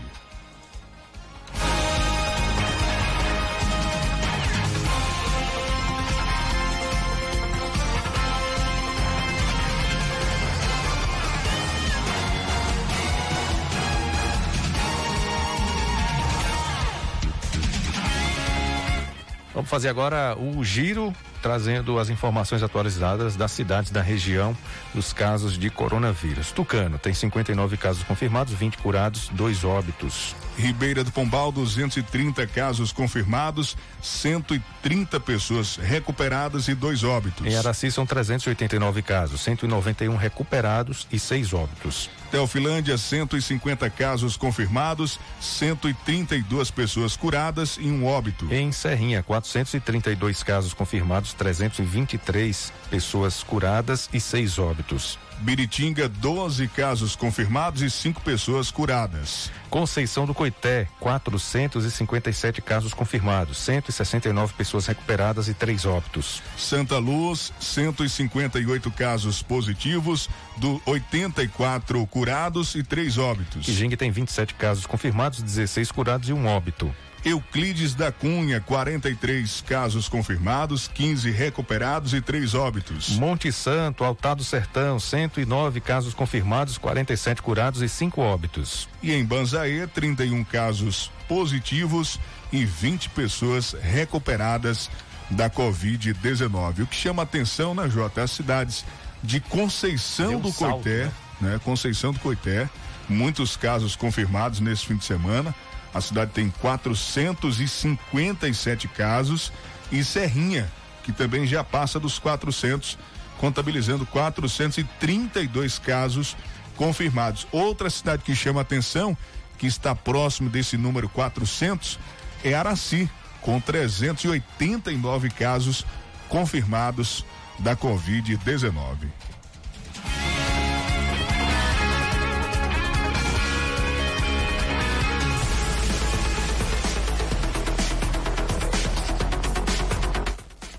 Vamos fazer agora o giro trazendo as informações atualizadas das cidades da região dos casos de coronavírus. Tucano tem 59 casos confirmados, 20 curados, dois óbitos. Ribeira do Pombal, 230 casos confirmados, 130 pessoas recuperadas e dois óbitos. Em Araci são 389 casos, 191 recuperados e seis óbitos. Teofilândia, 150 casos confirmados, 132 pessoas curadas e um óbito. Em Serrinha, 432 casos confirmados, 323 pessoas curadas e seis óbitos. Biritinga, 12 casos confirmados e cinco pessoas curadas. Conceição do Coité, 457 casos confirmados, 169 pessoas recuperadas e três óbitos. Santa Luz, 158 casos positivos, do 84 curados e três óbitos. Quijingue tem 27 casos confirmados, 16 curados e um óbito. Euclides da Cunha, 43 casos confirmados, 15 recuperados e três óbitos. Monte Santo, Altar do Sertão, 109 casos confirmados, 47 curados e cinco óbitos. E em Banzaê, 31 casos positivos e 20 pessoas recuperadas da Covid-19. O que chama atenção, né, Jota? As cidades de Conceição um do salto, Coité, né? né? Conceição do Coité, muitos casos confirmados nesse fim de semana. A cidade tem 457 casos e Serrinha, que também já passa dos 400, contabilizando 432 casos confirmados. Outra cidade que chama atenção, que está próximo desse número 400, é Araci, com 389 casos confirmados da Covid-19.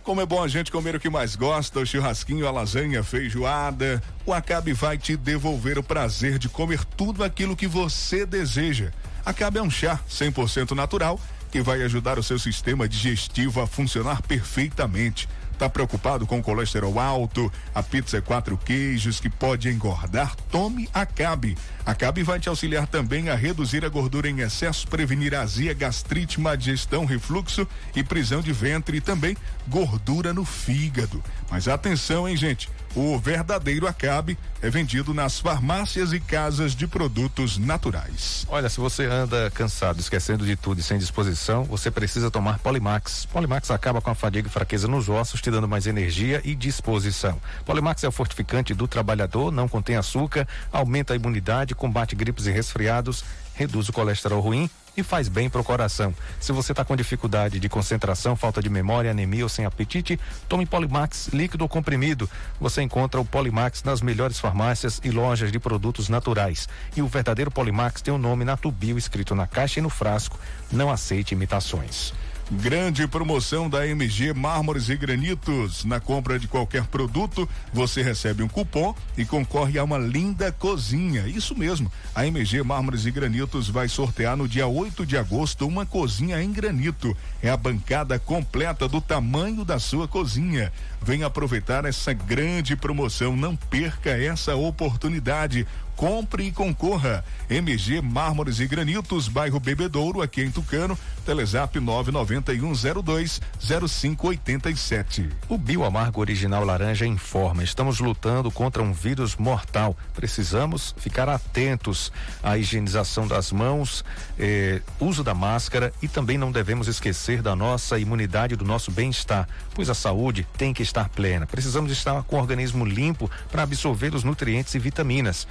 Como é bom a gente comer o que mais gosta, o churrasquinho, a lasanha, a feijoada. O Acabe vai te devolver o prazer de comer tudo aquilo que você deseja. Acabe é um chá 100% natural que vai ajudar o seu sistema digestivo a funcionar perfeitamente. Tá preocupado com colesterol alto? A pizza é quatro queijos que pode engordar? Tome Acabe. Acabe vai te auxiliar também a reduzir a gordura em excesso, prevenir azia, gastrite, má digestão, refluxo e prisão de ventre e também gordura no fígado. Mas atenção, hein, gente? O verdadeiro Acabe é vendido nas farmácias e casas de produtos naturais. Olha, se você anda cansado, esquecendo de tudo e sem disposição, você precisa tomar Polimax. Polimax acaba com a fadiga e fraqueza nos ossos, te dando mais energia e disposição. Polimax é o fortificante do trabalhador, não contém açúcar, aumenta a imunidade, combate gripes e resfriados, reduz o colesterol ruim e faz bem para o coração. Se você está com dificuldade de concentração, falta de memória, anemia ou sem apetite, tome Polimax líquido ou comprimido. Você encontra o Polimax nas melhores farmácias e lojas de produtos naturais. E o verdadeiro Polimax tem o um nome na tubio escrito na caixa e no frasco. Não aceite imitações. Grande promoção da MG Mármores e Granitos. Na compra de qualquer produto, você recebe um cupom e concorre a uma linda cozinha. Isso mesmo. A MG Mármores e Granitos vai sortear no dia 8 de agosto uma cozinha em granito. É a bancada completa do tamanho da sua cozinha. Venha aproveitar essa grande promoção. Não perca essa oportunidade. Compre e concorra. MG Mármores e Granitos, bairro Bebedouro, aqui em Tucano. Telezap 991020587. O Bioamargo Original Laranja informa: estamos lutando contra um vírus mortal. Precisamos ficar atentos à higienização das mãos, eh, uso da máscara e também não devemos esquecer da nossa imunidade e do nosso bem-estar, pois a saúde tem que estar plena. Precisamos estar com o organismo limpo para absorver os nutrientes e vitaminas.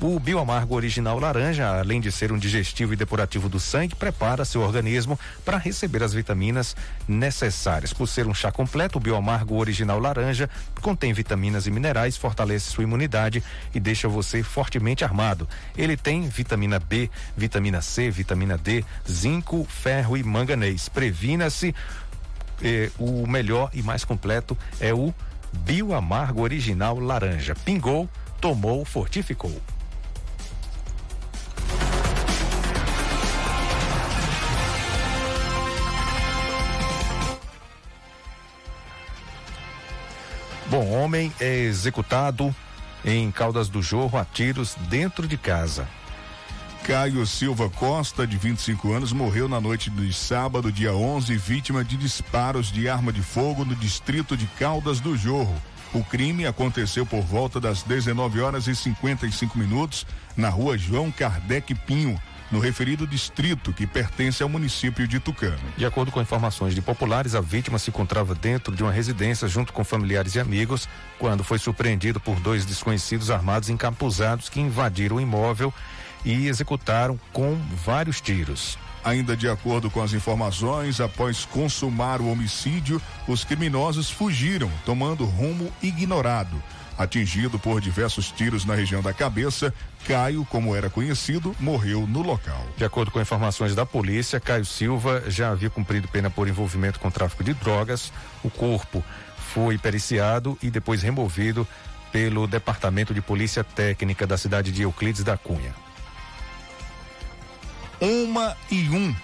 O bioamargo original laranja, além de ser um digestivo e depurativo do sangue, prepara seu organismo para receber as vitaminas necessárias. Por ser um chá completo, o bioamargo original laranja contém vitaminas e minerais, fortalece sua imunidade e deixa você fortemente armado. Ele tem vitamina B, vitamina C, vitamina D, zinco, ferro e manganês. Previna-se. Eh, o melhor e mais completo é o bioamargo original laranja. Pingou, tomou, fortificou. Bom, homem é executado em Caldas do Jorro a tiros dentro de casa. Caio Silva Costa, de 25 anos, morreu na noite de sábado, dia 11, vítima de disparos de arma de fogo no distrito de Caldas do Jorro. O crime aconteceu por volta das 19 horas e 55 minutos na rua João Kardec Pinho, no referido distrito que pertence ao município de Tucano. De acordo com informações de populares, a vítima se encontrava dentro de uma residência junto com familiares e amigos quando foi surpreendido por dois desconhecidos armados encapuzados que invadiram o imóvel e executaram com vários tiros. Ainda de acordo com as informações, após consumar o homicídio, os criminosos fugiram, tomando rumo ignorado. Atingido por diversos tiros na região da cabeça, Caio, como era conhecido, morreu no local. De acordo com informações da polícia, Caio Silva já havia cumprido pena por envolvimento com tráfico de drogas. O corpo foi periciado e depois removido pelo Departamento de Polícia Técnica da cidade de Euclides da Cunha. Uma e um.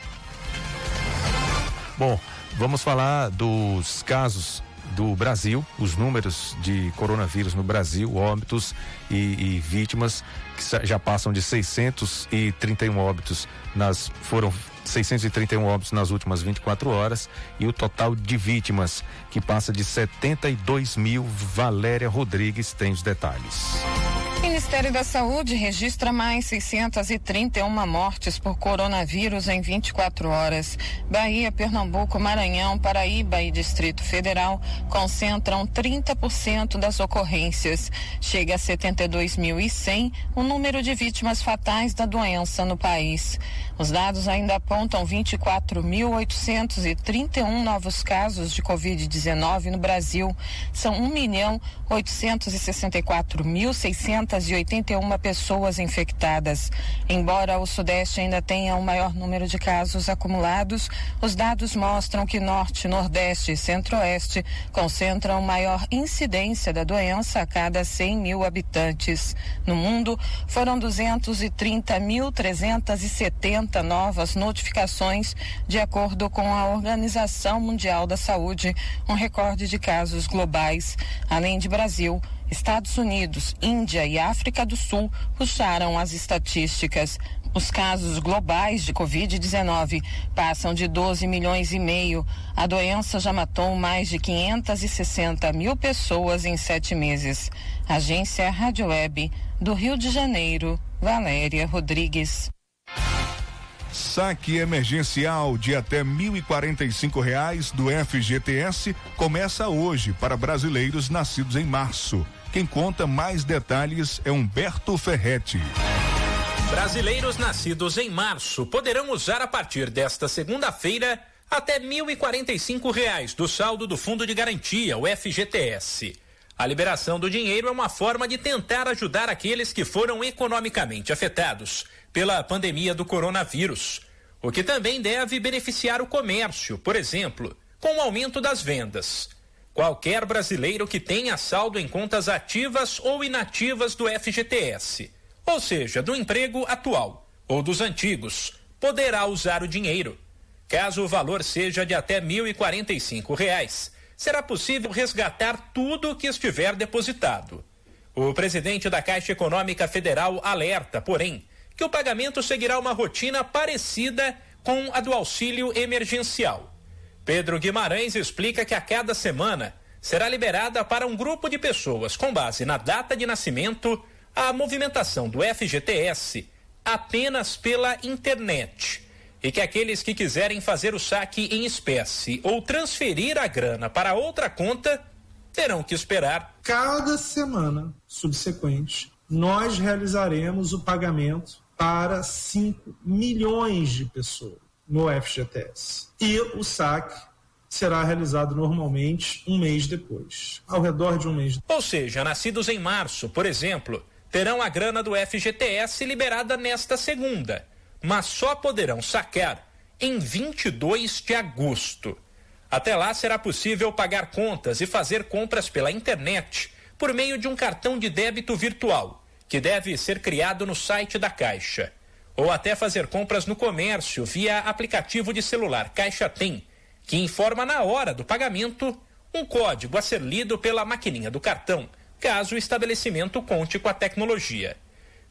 Bom, vamos falar dos casos do Brasil, os números de coronavírus no Brasil, óbitos e, e vítimas que já passam de 631 óbitos nas foram 631 óbitos nas últimas 24 horas e o total de vítimas que passa de 72 mil. Valéria Rodrigues tem os detalhes. Ministério da Saúde registra mais 631 mortes por coronavírus em 24 horas. Bahia, Pernambuco, Maranhão, Paraíba e Distrito Federal concentram 30% das ocorrências. Chega a 72.100 o número de vítimas fatais da doença no país. Os dados ainda apontam 24.831 novos casos de Covid-19 no Brasil. São 1 milhão 864.681 pessoas infectadas. Embora o Sudeste ainda tenha o maior número de casos acumulados, os dados mostram que Norte, Nordeste e Centro-Oeste concentram maior incidência da doença a cada 100 mil habitantes. No mundo, foram 230.370 novas notificações, de acordo com a Organização Mundial da Saúde, um recorde de casos globais. Além de Brasil, Estados Unidos, Índia e África do Sul puxaram as estatísticas. Os casos globais de Covid-19 passam de 12 milhões e meio. A doença já matou mais de 560 mil pessoas em sete meses. Agência Rádio Web do Rio de Janeiro, Valéria Rodrigues. Saque emergencial de até 1.045 reais do FGTS começa hoje para brasileiros nascidos em março. Quem conta mais detalhes é Humberto Ferretti. Brasileiros nascidos em março poderão usar a partir desta segunda-feira até 1.045 reais do saldo do Fundo de Garantia, o FGTS. A liberação do dinheiro é uma forma de tentar ajudar aqueles que foram economicamente afetados pela pandemia do coronavírus, o que também deve beneficiar o comércio, por exemplo, com o aumento das vendas. Qualquer brasileiro que tenha saldo em contas ativas ou inativas do FGTS, ou seja, do emprego atual ou dos antigos, poderá usar o dinheiro. Caso o valor seja de até 1.045 reais, será possível resgatar tudo o que estiver depositado. O presidente da Caixa Econômica Federal alerta, porém, que o pagamento seguirá uma rotina parecida com a do auxílio emergencial. Pedro Guimarães explica que a cada semana será liberada para um grupo de pessoas, com base na data de nascimento, a movimentação do FGTS apenas pela internet. E que aqueles que quiserem fazer o saque em espécie ou transferir a grana para outra conta terão que esperar. Cada semana subsequente, nós realizaremos o pagamento para 5 milhões de pessoas no FGTS. E o saque será realizado normalmente um mês depois, ao redor de um mês. Ou seja, nascidos em março, por exemplo, terão a grana do FGTS liberada nesta segunda, mas só poderão saquear em 22 de agosto. Até lá será possível pagar contas e fazer compras pela internet por meio de um cartão de débito virtual, que deve ser criado no site da Caixa, ou até fazer compras no comércio via aplicativo de celular Caixa Tem, que informa na hora do pagamento um código a ser lido pela maquininha do cartão, caso o estabelecimento conte com a tecnologia.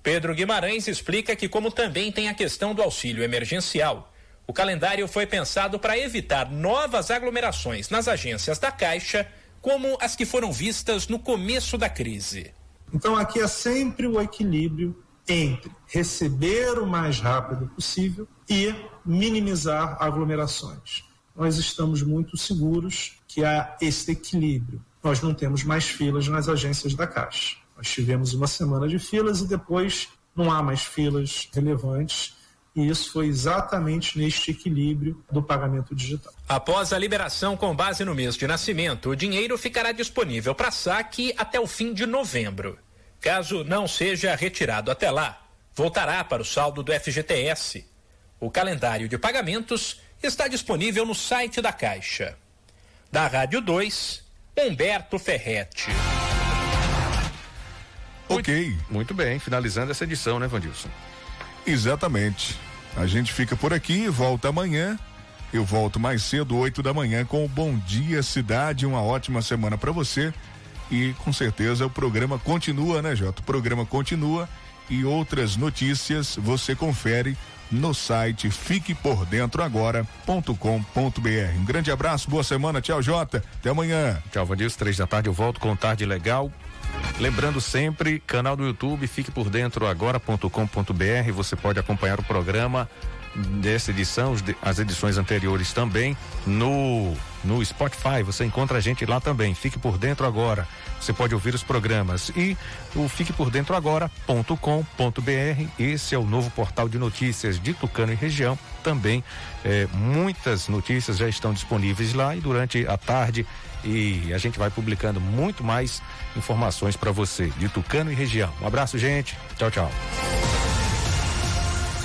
Pedro Guimarães explica que, como também tem a questão do auxílio emergencial, o calendário foi pensado para evitar novas aglomerações nas agências da Caixa, como as que foram vistas no começo da crise. Então, aqui é sempre o equilíbrio entre receber o mais rápido possível e minimizar aglomerações. Nós estamos muito seguros que há esse equilíbrio. Nós não temos mais filas nas agências da Caixa. Nós tivemos uma semana de filas e depois não há mais filas relevantes e isso foi exatamente neste equilíbrio do pagamento digital. Após a liberação com base no mês de nascimento, o dinheiro ficará disponível para saque até o fim de novembro. Caso não seja retirado até lá, voltará para o saldo do FGTS. O calendário de pagamentos está disponível no site da Caixa. Da Rádio 2, Humberto Ferretti. Ok. Muito, bem, finalizando essa edição, né, Vandilson? Exatamente. A gente fica por aqui, volta amanhã. Eu volto mais cedo, 8 da manhã, com o Bom Dia Cidade. Uma ótima semana para você. E com certeza o programa continua, né, Jota? O programa continua e outras notícias você confere no site fiquepordentroagora.com.br. Um grande abraço, boa semana, tchau, Jota. Até amanhã. Tchau, Vandilson. Três da tarde eu volto com tarde legal. Lembrando sempre, canal do YouTube, fique por dentro. Você pode acompanhar o programa dessa edição, as edições anteriores também no no Spotify. Você encontra a gente lá também. Fique por dentro agora. Você pode ouvir os programas e o fique por dentro agora.com.br. Esse é o novo portal de notícias de Tucano e região. Também eh, muitas notícias já estão disponíveis lá e durante a tarde e a gente vai publicando muito mais informações para você de Tucano e região. Um abraço, gente. Tchau, tchau.